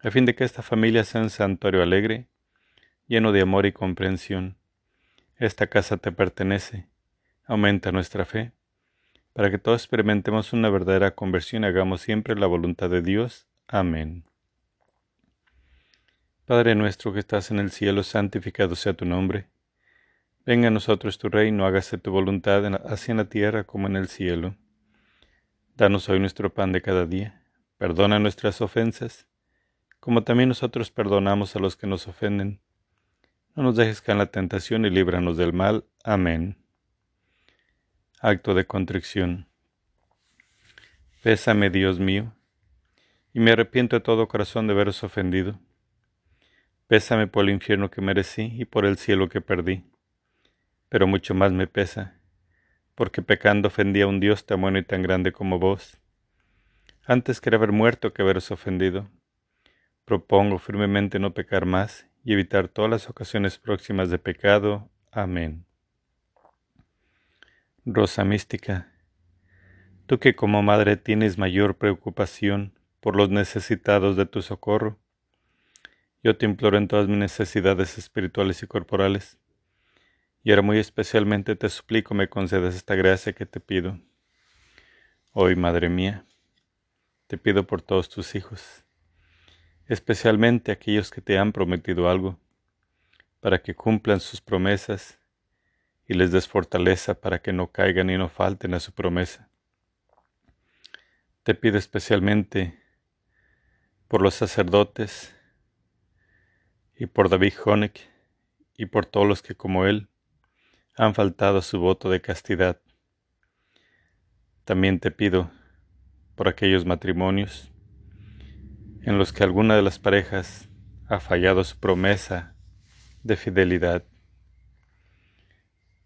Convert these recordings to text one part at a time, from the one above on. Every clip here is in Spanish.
a fin de que esta familia sea un santuario alegre, lleno de amor y comprensión. Esta casa te pertenece, aumenta nuestra fe, para que todos experimentemos una verdadera conversión y hagamos siempre la voluntad de Dios. Amén. Padre nuestro que estás en el cielo, santificado sea tu nombre. Venga a nosotros tu reino, hágase tu voluntad así en la tierra como en el cielo. Danos hoy nuestro pan de cada día. Perdona nuestras ofensas como también nosotros perdonamos a los que nos ofenden. No nos dejes caer en la tentación y líbranos del mal. Amén. Acto de contrición. Pésame, Dios mío, y me arrepiento de todo corazón de haberos ofendido. Pésame por el infierno que merecí y por el cielo que perdí. Pero mucho más me pesa, porque pecando ofendí a un Dios tan bueno y tan grande como vos. Antes quería haber muerto que haberos ofendido Propongo firmemente no pecar más y evitar todas las ocasiones próximas de pecado. Amén. Rosa mística, tú que como madre tienes mayor preocupación por los necesitados de tu socorro, yo te imploro en todas mis necesidades espirituales y corporales, y ahora muy especialmente te suplico me concedas esta gracia que te pido. Hoy, Madre mía, te pido por todos tus hijos especialmente aquellos que te han prometido algo, para que cumplan sus promesas y les des fortaleza para que no caigan y no falten a su promesa. Te pido especialmente por los sacerdotes y por David Honeck y por todos los que como él han faltado a su voto de castidad. También te pido por aquellos matrimonios en los que alguna de las parejas ha fallado su promesa de fidelidad.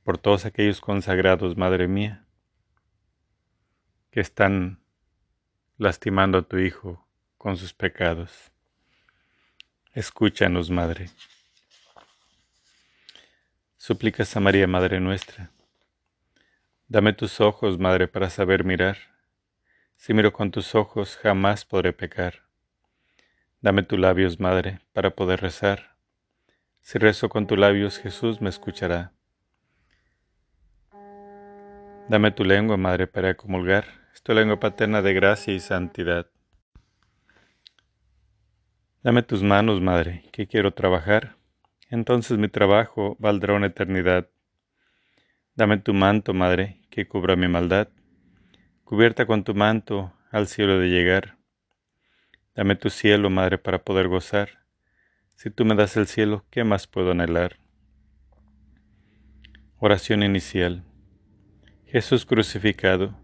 Por todos aquellos consagrados, Madre mía, que están lastimando a tu Hijo con sus pecados. Escúchanos, Madre. Súplicas a María, Madre nuestra. Dame tus ojos, Madre, para saber mirar. Si miro con tus ojos, jamás podré pecar. Dame tus labios, Madre, para poder rezar. Si rezo con tus labios, Jesús me escuchará. Dame tu lengua, Madre, para comulgar. Es tu lengua paterna de gracia y santidad. Dame tus manos, Madre, que quiero trabajar. Entonces mi trabajo valdrá una eternidad. Dame tu manto, Madre, que cubra mi maldad. Cubierta con tu manto al cielo de llegar. Dame tu cielo, Madre, para poder gozar. Si tú me das el cielo, ¿qué más puedo anhelar? Oración inicial. Jesús crucificado,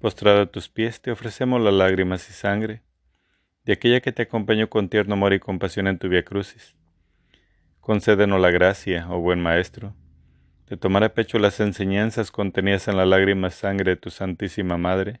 postrado a tus pies, te ofrecemos las lágrimas y sangre de aquella que te acompañó con tierno amor y compasión en tu vía crucis. Concédenos la gracia, oh buen Maestro, de tomar a pecho las enseñanzas contenidas en la lágrima sangre de tu Santísima Madre,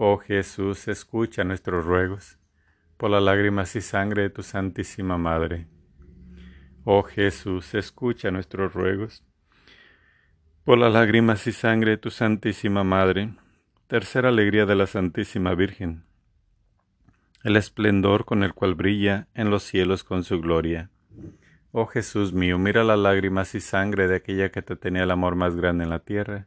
Oh Jesús, escucha nuestros ruegos por las lágrimas y sangre de tu Santísima Madre. Oh Jesús, escucha nuestros ruegos por las lágrimas y sangre de tu Santísima Madre. Tercera alegría de la Santísima Virgen. El esplendor con el cual brilla en los cielos con su gloria. Oh Jesús mío, mira las lágrimas y sangre de aquella que te tenía el amor más grande en la tierra,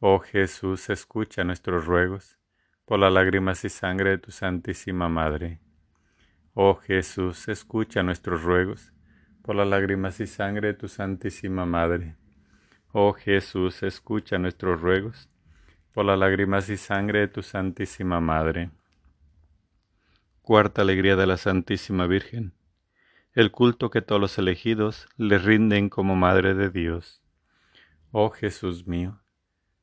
Oh Jesús, escucha nuestros ruegos, por las lágrimas y sangre de tu Santísima Madre. Oh Jesús, escucha nuestros ruegos, por las lágrimas y sangre de tu Santísima Madre. Oh Jesús, escucha nuestros ruegos, por las lágrimas y sangre de tu Santísima Madre. Cuarta alegría de la Santísima Virgen el culto que todos los elegidos le rinden como Madre de Dios. Oh Jesús mío,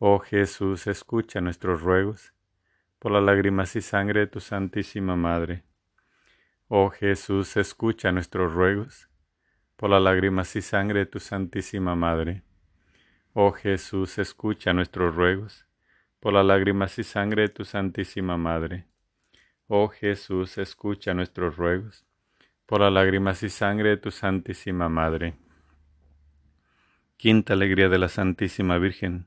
Oh Jesús, escucha nuestros ruegos, por las lágrimas y sangre de tu Santísima Madre. Oh Jesús, escucha nuestros ruegos, por las lágrimas y sangre de tu Santísima Madre. Oh Jesús, escucha nuestros ruegos, por las lágrimas y sangre de tu Santísima Madre. Oh Jesús, escucha nuestros ruegos, por las lágrimas y sangre de tu Santísima Madre. Quinta alegría de la Santísima Virgen,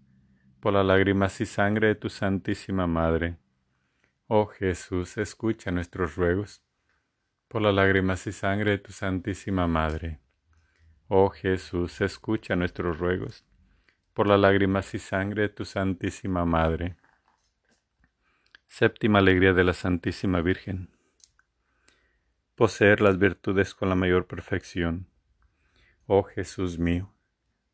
por las lágrimas y sangre de tu Santísima Madre. Oh Jesús, escucha nuestros ruegos por las lágrimas y sangre de tu Santísima Madre. Oh Jesús, escucha nuestros ruegos por las lágrimas y sangre de tu Santísima Madre. Séptima alegría de la Santísima Virgen. Poseer las virtudes con la mayor perfección. Oh Jesús mío,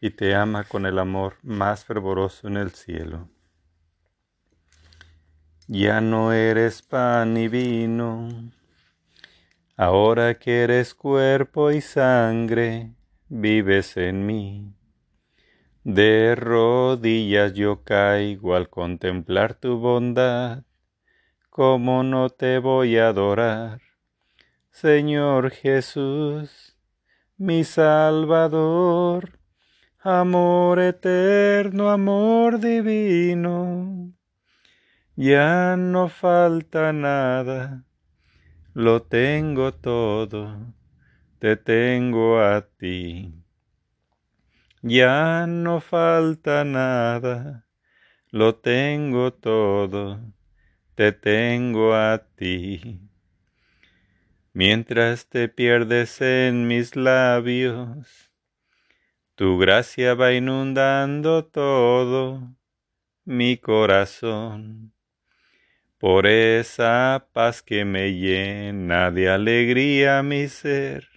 y te ama con el amor más fervoroso en el cielo. Ya no eres pan y vino, ahora que eres cuerpo y sangre, vives en mí. De rodillas yo caigo al contemplar tu bondad ¿cómo no te voy a adorar? Señor Jesús, mi Salvador, amor eterno, amor divino. Ya no falta nada, lo tengo todo, te tengo a ti. Ya no falta nada, lo tengo todo te tengo a ti. Mientras te pierdes en mis labios, tu gracia va inundando todo mi corazón. Por esa paz que me llena de alegría mi ser,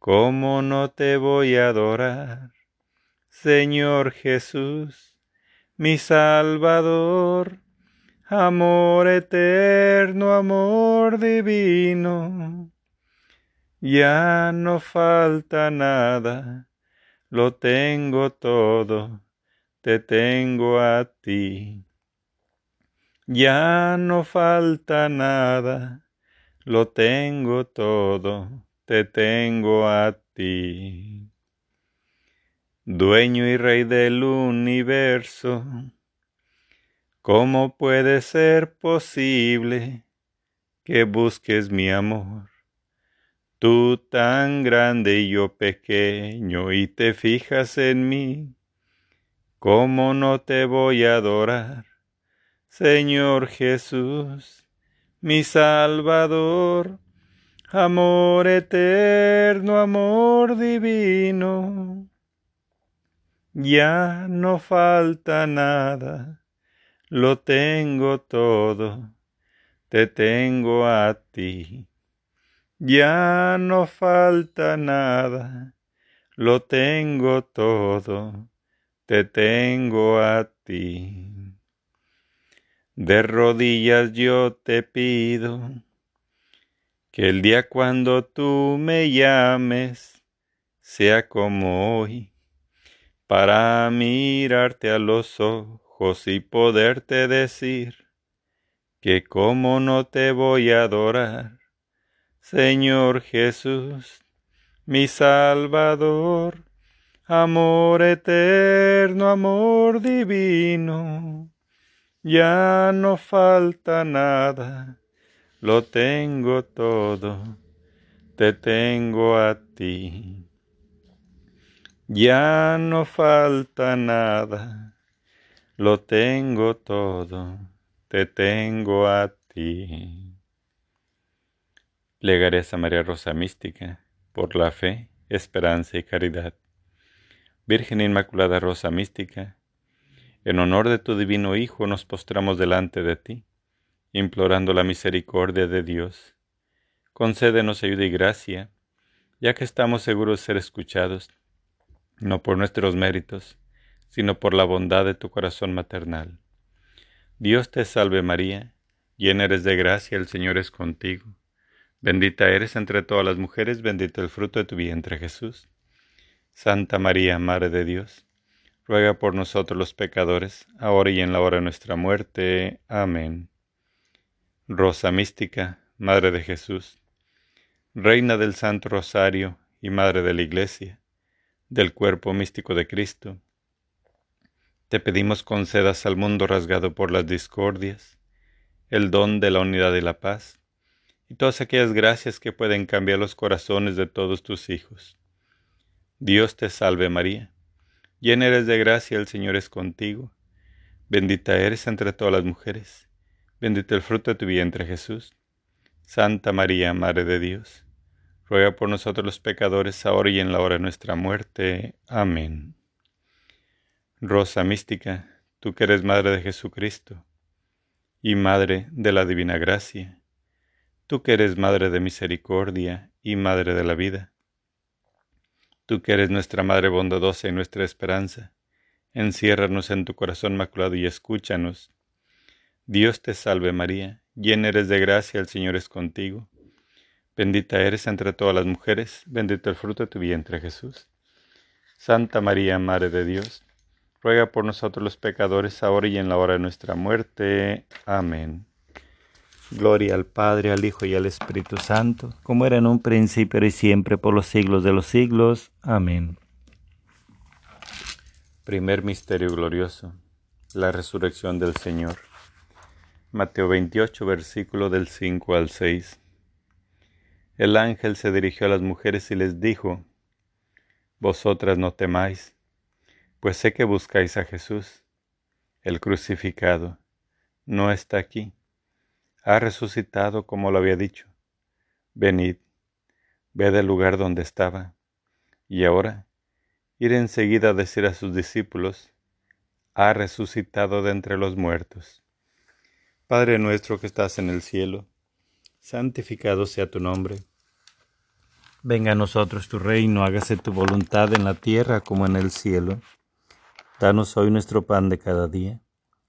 ¿cómo no te voy a adorar? Señor Jesús, mi Salvador, amor eterno, amor divino. Ya no falta nada, lo tengo todo, te tengo a ti. Ya no falta nada, lo tengo todo, te tengo a ti. Dueño y rey del universo, ¿Cómo puede ser posible que busques mi amor? Tú tan grande y yo pequeño y te fijas en mí. ¿Cómo no te voy a adorar? Señor Jesús, mi Salvador, amor eterno, amor divino. Ya no falta nada lo tengo todo, te tengo a ti. Ya no falta nada, lo tengo todo, te tengo a ti. De rodillas yo te pido que el día cuando tú me llames sea como hoy, para mirarte a los ojos y poderte decir que como no te voy a adorar, Señor Jesús, mi Salvador, amor eterno, amor divino, ya no falta nada, lo tengo todo, te tengo a ti. Ya no falta nada, lo tengo todo te tengo a ti. Plegaré a María Rosa Mística por la fe, esperanza y caridad. Virgen Inmaculada Rosa Mística, en honor de tu divino Hijo nos postramos delante de ti, implorando la misericordia de Dios. Concédenos ayuda y gracia, ya que estamos seguros de ser escuchados, no por nuestros méritos, sino por la bondad de tu corazón maternal Dios te salve María, llena eres de gracia, el Señor es contigo. Bendita eres entre todas las mujeres, bendito el fruto de tu vientre Jesús. Santa María, Madre de Dios, ruega por nosotros los pecadores, ahora y en la hora de nuestra muerte. Amén. Rosa mística, Madre de Jesús, Reina del Santo Rosario y Madre de la Iglesia, del cuerpo místico de Cristo, te pedimos concedas al mundo rasgado por las discordias, el don de la unidad y la paz, y todas aquellas gracias que pueden cambiar los corazones de todos tus hijos. Dios te salve María, llena eres de gracia, el Señor es contigo, bendita eres entre todas las mujeres, bendito el fruto de tu vientre Jesús. Santa María, Madre de Dios, ruega por nosotros los pecadores, ahora y en la hora de nuestra muerte. Amén. Rosa mística, tú que eres Madre de Jesucristo y Madre de la Divina Gracia, tú que eres Madre de Misericordia y Madre de la vida, tú que eres nuestra Madre bondadosa y nuestra esperanza, enciérranos en tu corazón maculado y escúchanos. Dios te salve María, llena eres de gracia, el Señor es contigo. Bendita eres entre todas las mujeres, bendito el fruto de tu vientre Jesús. Santa María, Madre de Dios, ruega por nosotros los pecadores, ahora y en la hora de nuestra muerte. Amén. Gloria al Padre, al Hijo y al Espíritu Santo, como era en un principio y siempre, por los siglos de los siglos. Amén. Primer Misterio Glorioso, la resurrección del Señor. Mateo 28, versículo del 5 al 6. El ángel se dirigió a las mujeres y les dijo, Vosotras no temáis pues sé que buscáis a Jesús, el crucificado. No está aquí. Ha resucitado como lo había dicho. Venid, ved el lugar donde estaba. Y ahora, ir enseguida a decir a sus discípulos, ha resucitado de entre los muertos. Padre nuestro que estás en el cielo, santificado sea tu nombre. Venga a nosotros tu reino, hágase tu voluntad en la tierra como en el cielo. Danos hoy nuestro pan de cada día.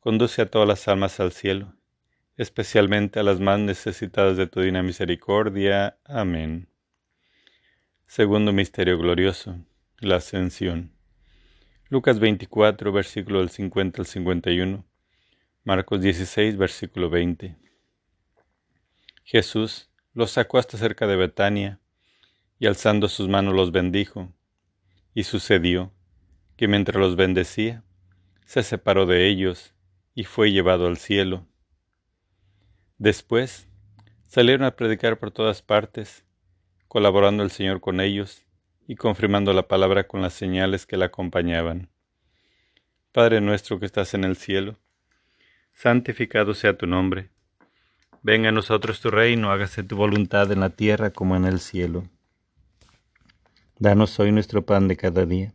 conduce a todas las almas al cielo, especialmente a las más necesitadas de tu divina misericordia. Amén. Segundo Misterio Glorioso la ascensión. Lucas 24, versículo del 50 al 51. Marcos 16, versículo 20. Jesús los sacó hasta cerca de Betania y alzando sus manos los bendijo. Y sucedió que mientras los bendecía, se separó de ellos y fue llevado al cielo. Después salieron a predicar por todas partes, colaborando el Señor con ellos y confirmando la palabra con las señales que la acompañaban. Padre nuestro que estás en el cielo, santificado sea tu nombre. Venga a nosotros tu reino, hágase tu voluntad en la tierra como en el cielo. Danos hoy nuestro pan de cada día.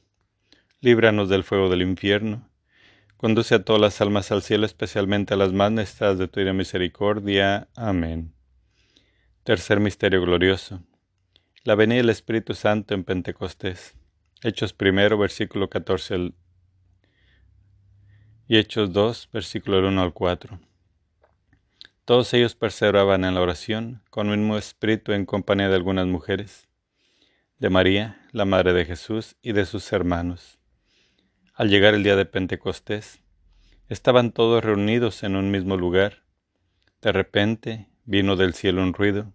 líbranos del fuego del infierno, conduce a todas las almas al cielo, especialmente a las más necesitadas de tu ira misericordia. Amén. Tercer misterio glorioso. La venida del Espíritu Santo en Pentecostés. Hechos primero, versículo 14 y Hechos 2, versículo 1 al 4. Todos ellos perseveraban en la oración, con un mismo espíritu en compañía de algunas mujeres, de María, la Madre de Jesús, y de sus hermanos. Al llegar el día de Pentecostés, estaban todos reunidos en un mismo lugar. De repente vino del cielo un ruido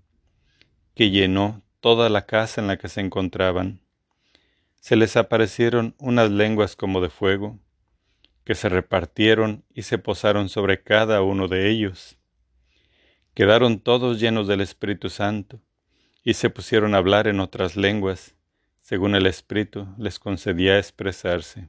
que llenó toda la casa en la que se encontraban. Se les aparecieron unas lenguas como de fuego, que se repartieron y se posaron sobre cada uno de ellos. Quedaron todos llenos del Espíritu Santo y se pusieron a hablar en otras lenguas, según el Espíritu les concedía expresarse.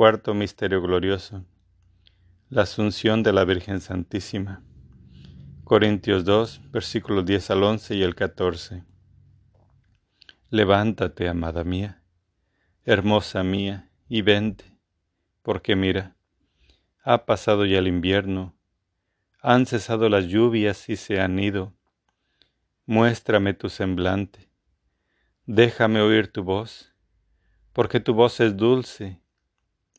Cuarto Misterio Glorioso. La Asunción de la Virgen Santísima. Corintios 2, versículos 10 al 11 y el 14. Levántate, amada mía, hermosa mía, y vente, porque mira, ha pasado ya el invierno, han cesado las lluvias y se han ido. Muéstrame tu semblante, déjame oír tu voz, porque tu voz es dulce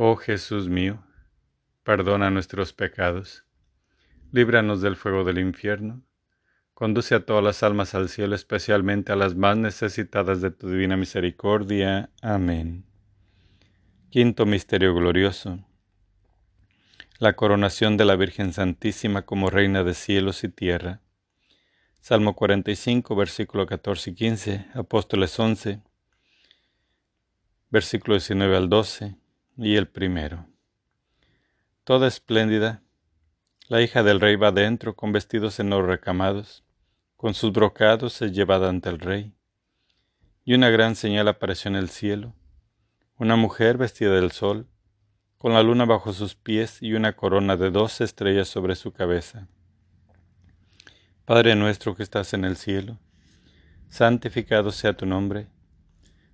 Oh Jesús mío, perdona nuestros pecados, líbranos del fuego del infierno, conduce a todas las almas al cielo, especialmente a las más necesitadas de tu divina misericordia. Amén. Quinto Misterio Glorioso. La coronación de la Virgen Santísima como Reina de cielos y tierra. Salmo 45, versículo 14 y 15, Apóstoles 11, versículo 19 al 12 y el primero. Toda espléndida, la hija del rey va dentro con vestidos en oro recamados, con sus brocados es llevada ante el rey. Y una gran señal apareció en el cielo, una mujer vestida del sol, con la luna bajo sus pies y una corona de dos estrellas sobre su cabeza. Padre nuestro que estás en el cielo, santificado sea tu nombre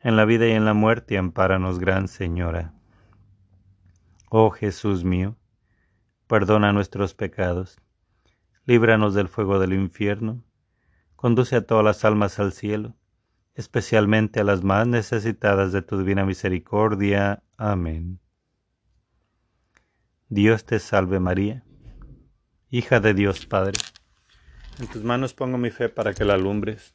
en la vida y en la muerte, ampáranos, Gran Señora. Oh Jesús mío, perdona nuestros pecados líbranos del fuego del infierno, conduce a todas las almas al cielo, especialmente a las más necesitadas de tu divina misericordia. Amén. Dios te salve María, hija de Dios Padre. En tus manos pongo mi fe para que la alumbres.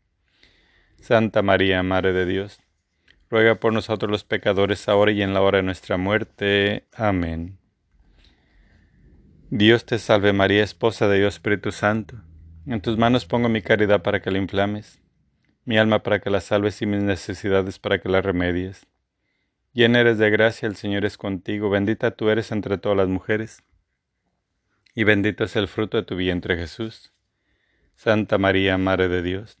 Santa María, Madre de Dios, ruega por nosotros los pecadores, ahora y en la hora de nuestra muerte. Amén. Dios te salve María, esposa de Dios Espíritu Santo. En tus manos pongo mi caridad para que la inflames, mi alma para que la salves y mis necesidades para que la remedies. Llena eres de gracia, el Señor es contigo, bendita tú eres entre todas las mujeres, y bendito es el fruto de tu vientre Jesús. Santa María, Madre de Dios,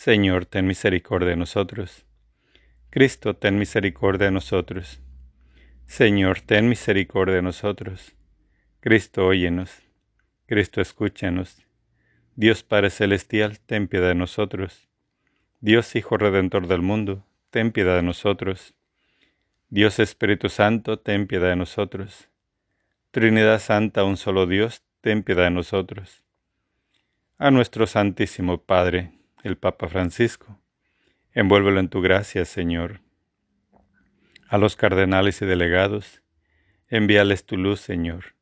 Señor, ten misericordia de nosotros. Cristo, ten misericordia de nosotros. Señor, ten misericordia de nosotros. Cristo, óyenos. Cristo, escúchanos. Dios Padre Celestial, ten piedad de nosotros. Dios Hijo Redentor del mundo, ten piedad de nosotros. Dios Espíritu Santo, ten piedad de nosotros. Trinidad Santa, un solo Dios, ten piedad de nosotros. A nuestro Santísimo Padre, el Papa Francisco, envuélvelo en tu gracia, Señor a los cardenales y delegados, envíales tu luz, Señor.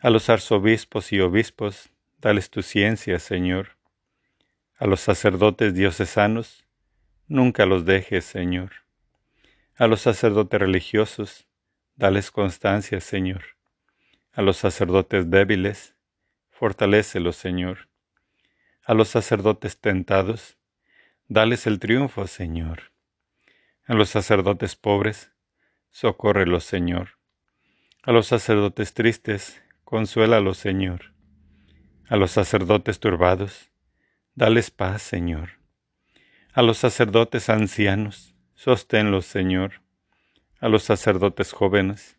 A los arzobispos y obispos, dales tu ciencia, Señor. A los sacerdotes diocesanos, nunca los dejes, Señor. A los sacerdotes religiosos, dales constancia, Señor. A los sacerdotes débiles, fortalécelos, Señor. A los sacerdotes tentados, dales el triunfo, Señor. A los sacerdotes pobres, socórrelos, Señor. A los sacerdotes tristes, consuélalos, Señor. A los sacerdotes turbados, dales paz, Señor. A los sacerdotes ancianos, sosténlos, Señor. A los sacerdotes jóvenes,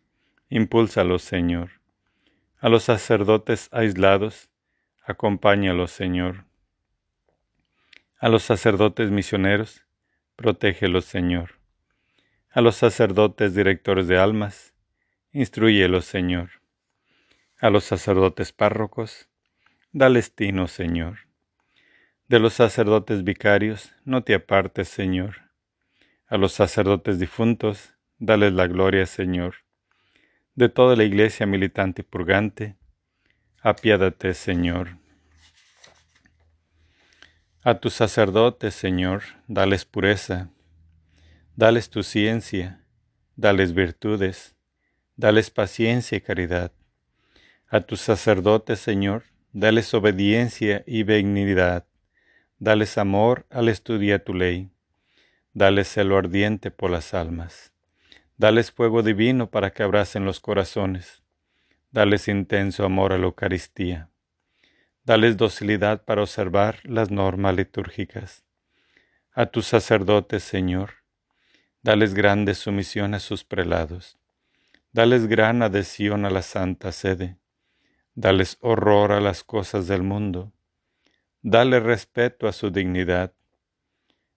impúlsalos, Señor. A los sacerdotes aislados, acompáñalos, Señor. A los sacerdotes misioneros, protégelos, Señor a los sacerdotes directores de almas, instruyelos, Señor. A los sacerdotes párrocos, dales tino, Señor. De los sacerdotes vicarios, no te apartes, Señor. A los sacerdotes difuntos, dales la gloria, Señor. De toda la iglesia militante y purgante, apiádate, Señor. A tus sacerdotes, Señor, dales pureza Dales tu ciencia, dales virtudes, dales paciencia y caridad. A tus sacerdotes, Señor, dales obediencia y benignidad, dales amor al estudiar tu ley, dales celo ardiente por las almas, dales fuego divino para que abracen los corazones, dales intenso amor a la Eucaristía, dales docilidad para observar las normas litúrgicas. A tus sacerdotes, Señor, dales grande sumisión a sus prelados, dales gran adhesión a la santa sede, dales horror a las cosas del mundo, dale respeto a su dignidad,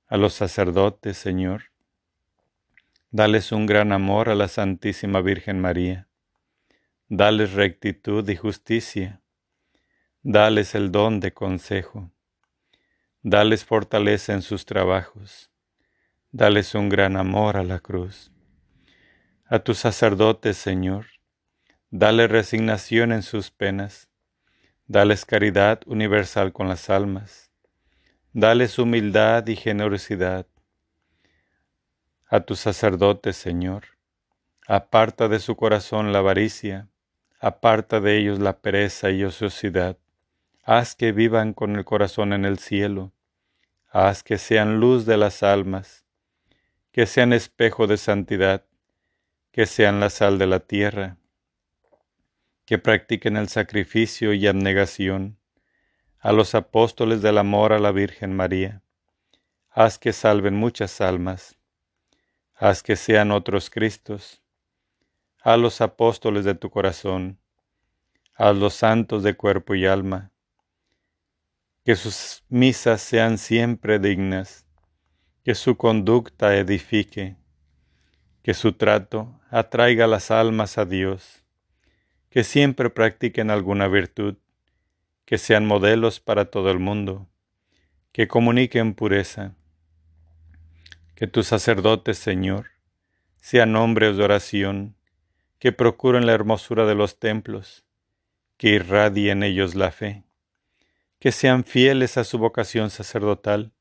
a los sacerdotes, Señor, dales un gran amor a la Santísima Virgen María, dales rectitud y justicia, dales el don de consejo, dales fortaleza en sus trabajos, dales un gran amor a la cruz. A tus sacerdotes, Señor, dale resignación en sus penas, dales caridad universal con las almas, dales humildad y generosidad. A tus sacerdotes, Señor, aparta de su corazón la avaricia, aparta de ellos la pereza y ociosidad, haz que vivan con el corazón en el cielo, haz que sean luz de las almas, que sean espejo de santidad, que sean la sal de la tierra, que practiquen el sacrificio y abnegación, a los apóstoles del amor a la Virgen María. Haz que salven muchas almas, haz que sean otros Cristos, a los apóstoles de tu corazón, a los santos de cuerpo y alma, que sus misas sean siempre dignas, que su conducta edifique, que su trato atraiga las almas a Dios que siempre practiquen alguna virtud, que sean modelos para todo el mundo, que comuniquen pureza, que tus sacerdotes, Señor, sean hombres de oración, que procuren la hermosura de los templos, que irradien ellos la fe, que sean fieles a su vocación sacerdotal,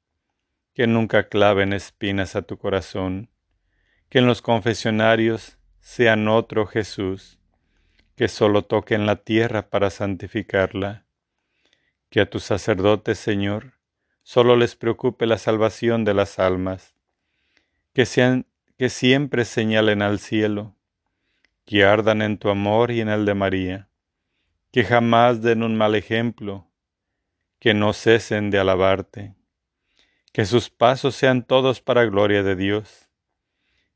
que nunca claven espinas a tu corazón, que en los confesionarios sean otro Jesús, que solo toquen la tierra para santificarla, que a tus sacerdotes, Señor, solo les preocupe la salvación de las almas, que, sean, que siempre señalen al cielo, que ardan en tu amor y en el de María, que jamás den un mal ejemplo, que no cesen de alabarte, que sus pasos sean todos para gloria de Dios,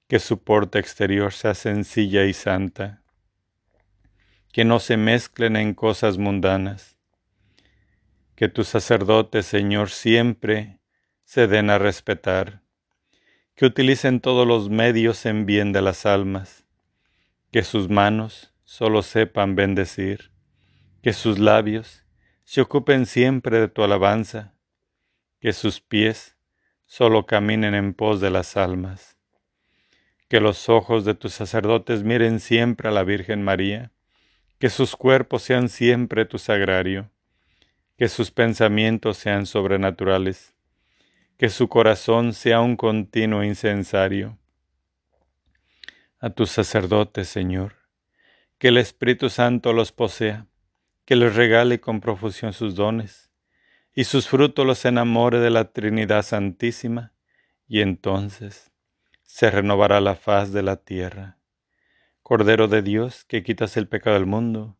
que su porte exterior sea sencilla y santa, que no se mezclen en cosas mundanas. Que tus sacerdotes, Señor, siempre se den a respetar, que utilicen todos los medios en bien de las almas, que sus manos solo sepan bendecir, que sus labios se ocupen siempre de tu alabanza, que sus pies solo caminen en pos de las almas, que los ojos de tus sacerdotes miren siempre a la Virgen María, que sus cuerpos sean siempre tu sagrario, que sus pensamientos sean sobrenaturales, que su corazón sea un continuo incensario. A tus sacerdotes, Señor, que el Espíritu Santo los posea, que les regale con profusión sus dones, y sus frutos los enamore de la Trinidad Santísima, y entonces se renovará la faz de la tierra. Cordero de Dios, que quitas el pecado del mundo,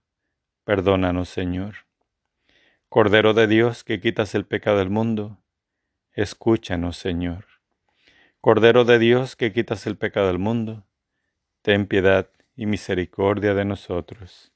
perdónanos, Señor. Cordero de Dios, que quitas el pecado del mundo, escúchanos, Señor. Cordero de Dios, que quitas el pecado del mundo, ten piedad y misericordia de nosotros.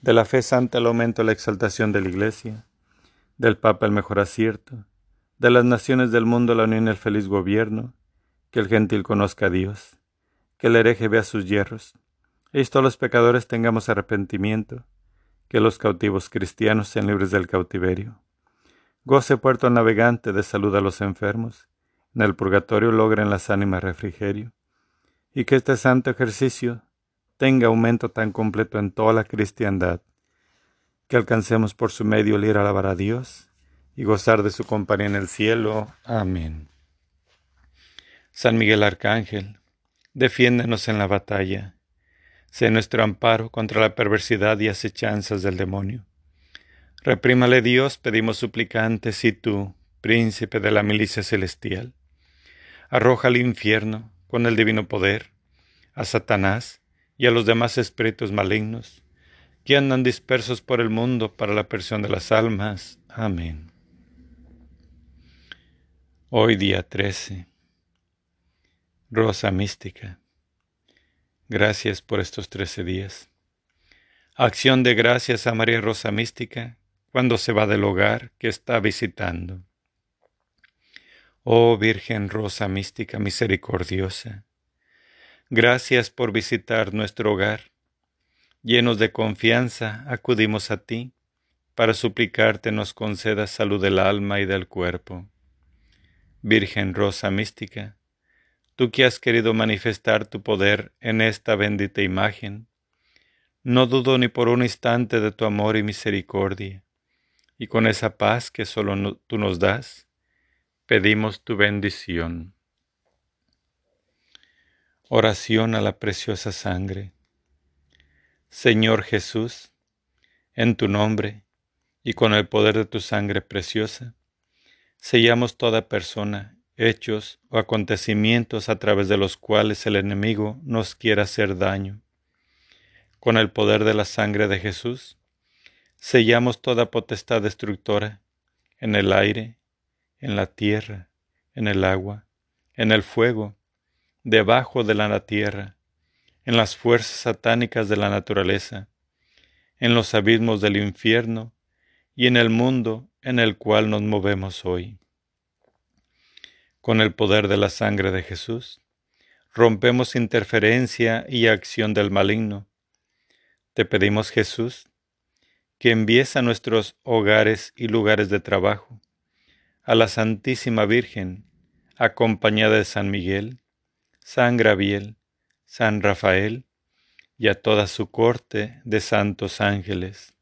de la fe santa el aumento y la exaltación de la Iglesia, del Papa el mejor acierto, de las naciones del mundo la unión y el feliz gobierno, que el gentil conozca a Dios, que el hereje vea sus hierros, y todos los pecadores tengamos arrepentimiento, que los cautivos cristianos sean libres del cautiverio. Goce puerto navegante de salud a los enfermos, en el purgatorio logren las ánimas refrigerio, y que este santo ejercicio tenga aumento tan completo en toda la cristiandad, que alcancemos por su medio el ir a alabar a Dios y gozar de su compañía en el cielo. Amén. San Miguel Arcángel, defiéndenos en la batalla Sé nuestro amparo contra la perversidad y acechanzas del demonio. Reprímale Dios, pedimos suplicantes, y tú, príncipe de la milicia celestial, arroja al infierno, con el divino poder, a Satanás y a los demás espíritus malignos, que andan dispersos por el mundo para la persión de las almas. Amén. Hoy día 13. Rosa mística. Gracias por estos trece días. Acción de gracias a María Rosa Mística cuando se va del hogar que está visitando. Oh Virgen Rosa Mística misericordiosa, gracias por visitar nuestro hogar. Llenos de confianza acudimos a ti para suplicarte nos concedas salud del alma y del cuerpo. Virgen Rosa Mística, tú que has querido manifestar tu poder en esta bendita imagen, no dudo ni por un instante de tu amor y misericordia, y con esa paz que solo tú nos das, pedimos tu bendición. Oración a la preciosa sangre. Señor Jesús, en tu nombre y con el poder de tu sangre preciosa, sellamos toda persona hechos o acontecimientos a través de los cuales el enemigo nos quiera hacer daño. Con el poder de la sangre de Jesús, sellamos toda potestad destructora en el aire, en la tierra, en el agua, en el fuego, debajo de la tierra, en las fuerzas satánicas de la naturaleza, en los abismos del infierno y en el mundo en el cual nos movemos hoy. Con el poder de la sangre de Jesús, rompemos interferencia y acción del maligno. Te pedimos, Jesús, que envíes a nuestros hogares y lugares de trabajo a la Santísima Virgen, acompañada de San Miguel, San Graviel, San Rafael y a toda su corte de santos ángeles.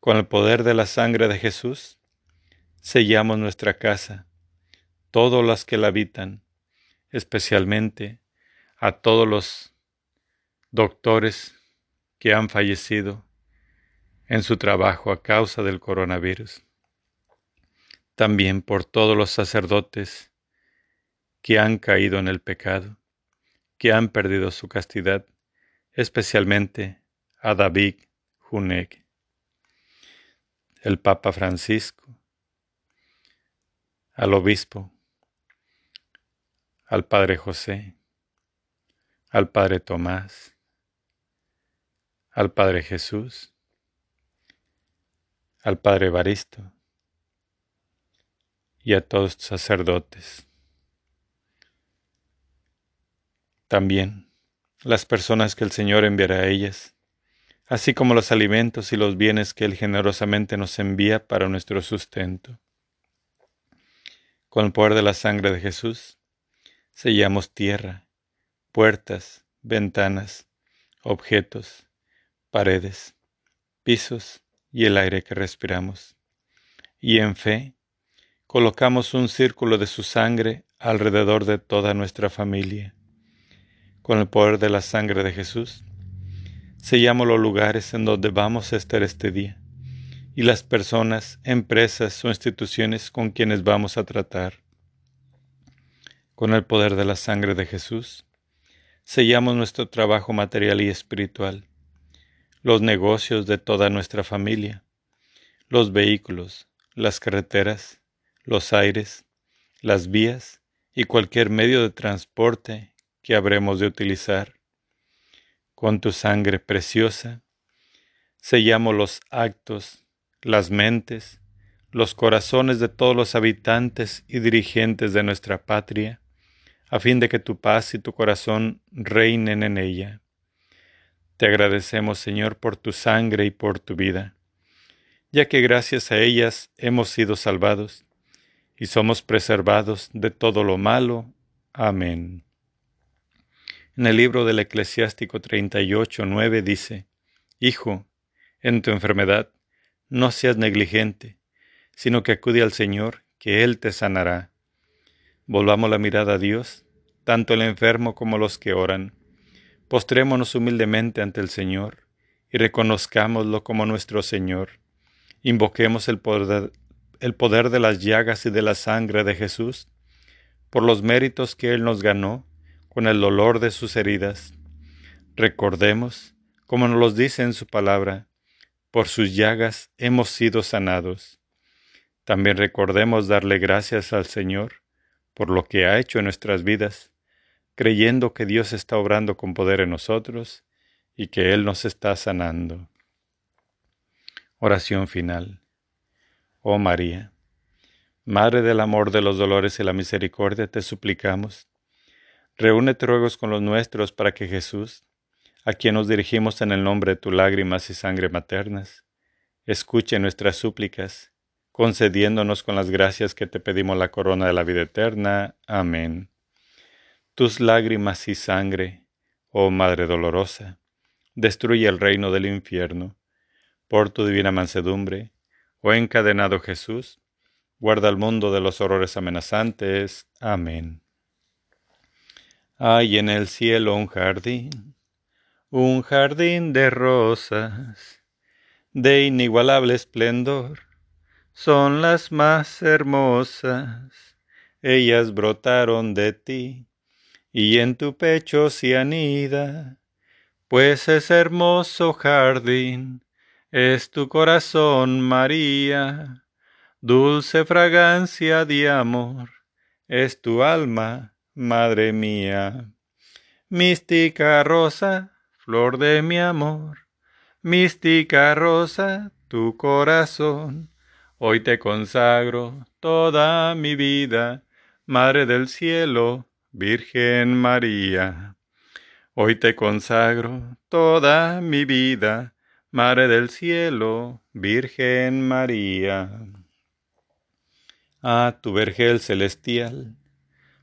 Con el poder de la sangre de Jesús, sellamos nuestra casa todos los que la habitan, especialmente a todos los doctores que han fallecido en su trabajo a causa del coronavirus. También por todos los sacerdotes que han caído en el pecado, que han perdido su castidad, especialmente a David Junek, el Papa Francisco, al obispo al Padre José, al Padre Tomás, al Padre Jesús, al Padre Evaristo y a todos los sacerdotes. También las personas que el Señor enviará a ellas, así como los alimentos y los bienes que Él generosamente nos envía para nuestro sustento. Con el poder de la sangre de Jesús, sellamos tierra, puertas, ventanas, objetos, paredes, pisos y el aire que respiramos. Y en fe, colocamos un círculo de su sangre alrededor de toda nuestra familia. Con el poder de la sangre de Jesús, sellamos los lugares en donde vamos a estar este día y las personas, empresas o instituciones con quienes vamos a tratar. Con el poder de la sangre de Jesús, sellamos nuestro trabajo material y espiritual, los negocios de toda nuestra familia, los vehículos, las carreteras, los aires, las vías y cualquier medio de transporte que habremos de utilizar. Con tu sangre preciosa, sellamos los actos, las mentes, los corazones de todos los habitantes y dirigentes de nuestra patria, a fin de que tu paz y tu corazón reinen en ella. Te agradecemos, Señor, por tu sangre y por tu vida, ya que gracias a ellas hemos sido salvados y somos preservados de todo lo malo. Amén. En el libro del Eclesiástico 38, 9 dice, Hijo, en tu enfermedad, no seas negligente, sino que acude al Señor, que Él te sanará. Volvamos la mirada a Dios, tanto el enfermo como los que oran Postrémonos humildemente ante el Señor y reconozcámoslo como nuestro Señor. Invoquemos el poder, el poder de las llagas y de la sangre de Jesús, por los méritos que Él nos ganó con el dolor de sus heridas. Recordemos, como nos los dice en su palabra, por sus llagas hemos sido sanados. También recordemos darle gracias al Señor por lo que ha hecho en nuestras vidas creyendo que Dios está obrando con poder en nosotros y que Él nos está sanando. Oración final. Oh María, Madre del amor, de los dolores y la misericordia, te suplicamos, reúnete ruegos con los nuestros para que Jesús, a quien nos dirigimos en el nombre de tu lágrimas y sangre maternas, escuche nuestras súplicas, concediéndonos con las gracias que te pedimos la corona de la vida eterna. Amén tus lágrimas y sangre, oh Madre dolorosa, destruye el reino del infierno. Por tu divina mansedumbre, oh encadenado Jesús, guarda el mundo de los horrores amenazantes. Amén. Hay en el cielo un jardín, un jardín de rosas, de inigualable esplendor, son las más hermosas, ellas brotaron de ti y en tu pecho se anida, pues es hermoso jardín, es tu corazón, María, dulce fragancia de amor, es tu alma, Madre mía. Mística rosa, flor de mi amor, mística rosa, tu corazón, hoy te consagro toda mi vida, Madre del cielo, Virgen María, hoy te consagro toda mi vida, Madre del Cielo, Virgen María. A tu vergel celestial,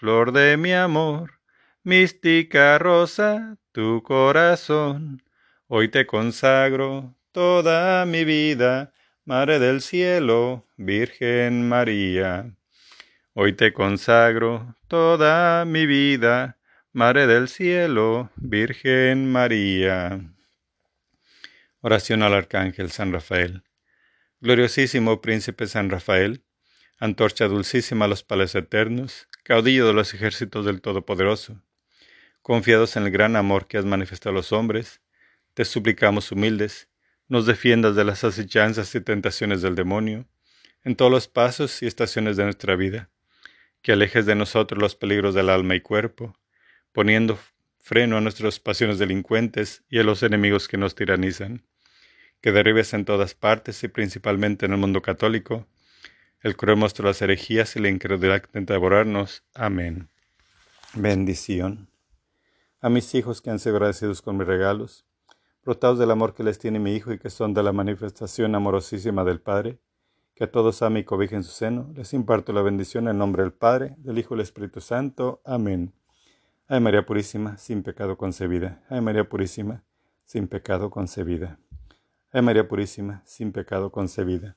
flor de mi amor, mística rosa, tu corazón. Hoy te consagro toda mi vida, Madre del cielo, Virgen María. Hoy te consagro toda mi vida, Madre del Cielo, Virgen María. Oración al Arcángel San Rafael. Gloriosísimo Príncipe San Rafael, antorcha dulcísima a los pales eternos, caudillo de los ejércitos del Todopoderoso, confiados en el gran amor que has manifestado a los hombres, te suplicamos humildes, nos defiendas de las acechanzas y tentaciones del demonio, en todos los pasos y estaciones de nuestra vida que alejes de nosotros los peligros del alma y cuerpo, poniendo freno a nuestras pasiones delincuentes y a los enemigos que nos tiranizan, que derribes en todas partes y principalmente en el mundo católico el cruel monstruo las herejías y la incredulidad que intenta devorarnos. Amén. Bendición. A mis hijos que han sido agradecidos con mis regalos, brotados del amor que les tiene mi Hijo y que son de la manifestación amorosísima del Padre, que a todos ame y cobije en su seno. Les imparto la bendición en nombre del Padre, del Hijo y del Espíritu Santo. Amén. Ay María Purísima, sin pecado concebida. Ay María Purísima, sin pecado concebida. Ay María Purísima, sin pecado concebida.